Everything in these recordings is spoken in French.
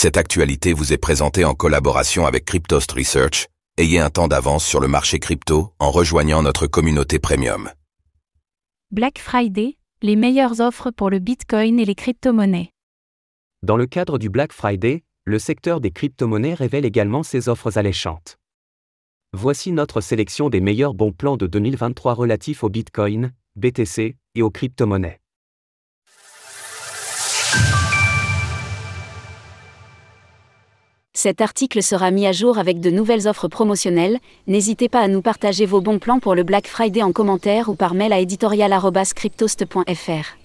Cette actualité vous est présentée en collaboration avec Cryptost Research. Ayez un temps d'avance sur le marché crypto en rejoignant notre communauté premium. Black Friday, les meilleures offres pour le Bitcoin et les crypto-monnaies. Dans le cadre du Black Friday, le secteur des crypto-monnaies révèle également ses offres alléchantes. Voici notre sélection des meilleurs bons plans de 2023 relatifs au Bitcoin, BTC et aux crypto-monnaies. Cet article sera mis à jour avec de nouvelles offres promotionnelles. N'hésitez pas à nous partager vos bons plans pour le Black Friday en commentaire ou par mail à editorial.cryptost.fr.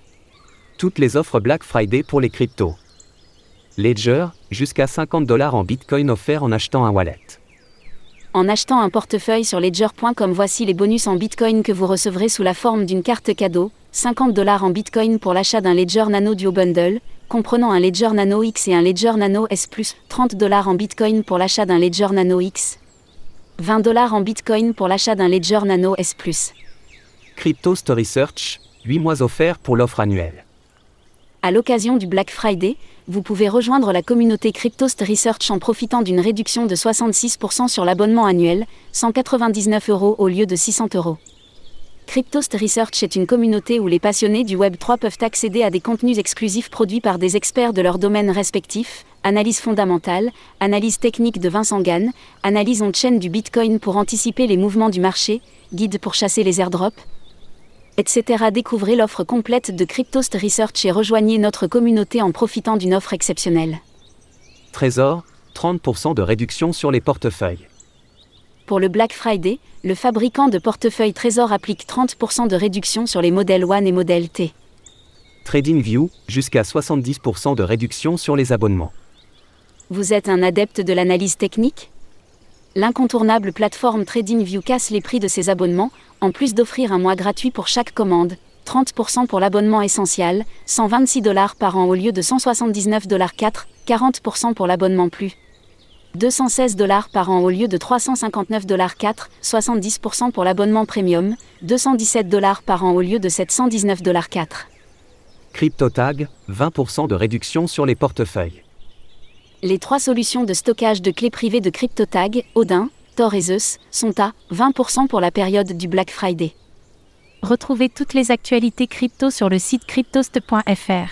Toutes les offres Black Friday pour les cryptos. Ledger, jusqu'à 50 dollars en Bitcoin offerts en achetant un wallet. En achetant un portefeuille sur ledger.com, voici les bonus en Bitcoin que vous recevrez sous la forme d'une carte cadeau 50 dollars en Bitcoin pour l'achat d'un Ledger Nano Duo Bundle, comprenant un Ledger Nano X et un Ledger Nano S+, 30 dollars en Bitcoin pour l'achat d'un Ledger Nano X, 20 dollars en Bitcoin pour l'achat d'un Ledger Nano S+. Crypto Story Search, 8 mois offerts pour l'offre annuelle. À l'occasion du Black Friday, vous pouvez rejoindre la communauté Cryptost Research en profitant d'une réduction de 66% sur l'abonnement annuel, 199 euros au lieu de 600 euros. Cryptost Research est une communauté où les passionnés du Web3 peuvent accéder à des contenus exclusifs produits par des experts de leur domaine respectif, analyse fondamentale, analyse technique de Vincent Gann, analyse on-chain du Bitcoin pour anticiper les mouvements du marché, guide pour chasser les airdrops, etc. Découvrez l'offre complète de Cryptost Research et rejoignez notre communauté en profitant d'une offre exceptionnelle. Trésor, 30% de réduction sur les portefeuilles. Pour le Black Friday, le fabricant de portefeuilles Trésor applique 30% de réduction sur les modèles One et modèle T. TradingView, jusqu'à 70% de réduction sur les abonnements. Vous êtes un adepte de l'analyse technique? L'incontournable plateforme TradingView casse les prix de ses abonnements, en plus d'offrir un mois gratuit pour chaque commande, 30% pour l'abonnement essentiel, 126 dollars par an au lieu de 179 dollars 4, 40% pour l'abonnement plus. 216 dollars par an au lieu de 359 dollars 4, 70% pour l'abonnement premium, 217 dollars par an au lieu de 719 dollars 4. CryptoTag, 20% de réduction sur les portefeuilles. Les trois solutions de stockage de clés privées de CryptoTag, Odin, Tor et Zeus, sont à 20% pour la période du Black Friday. Retrouvez toutes les actualités crypto sur le site cryptost.fr.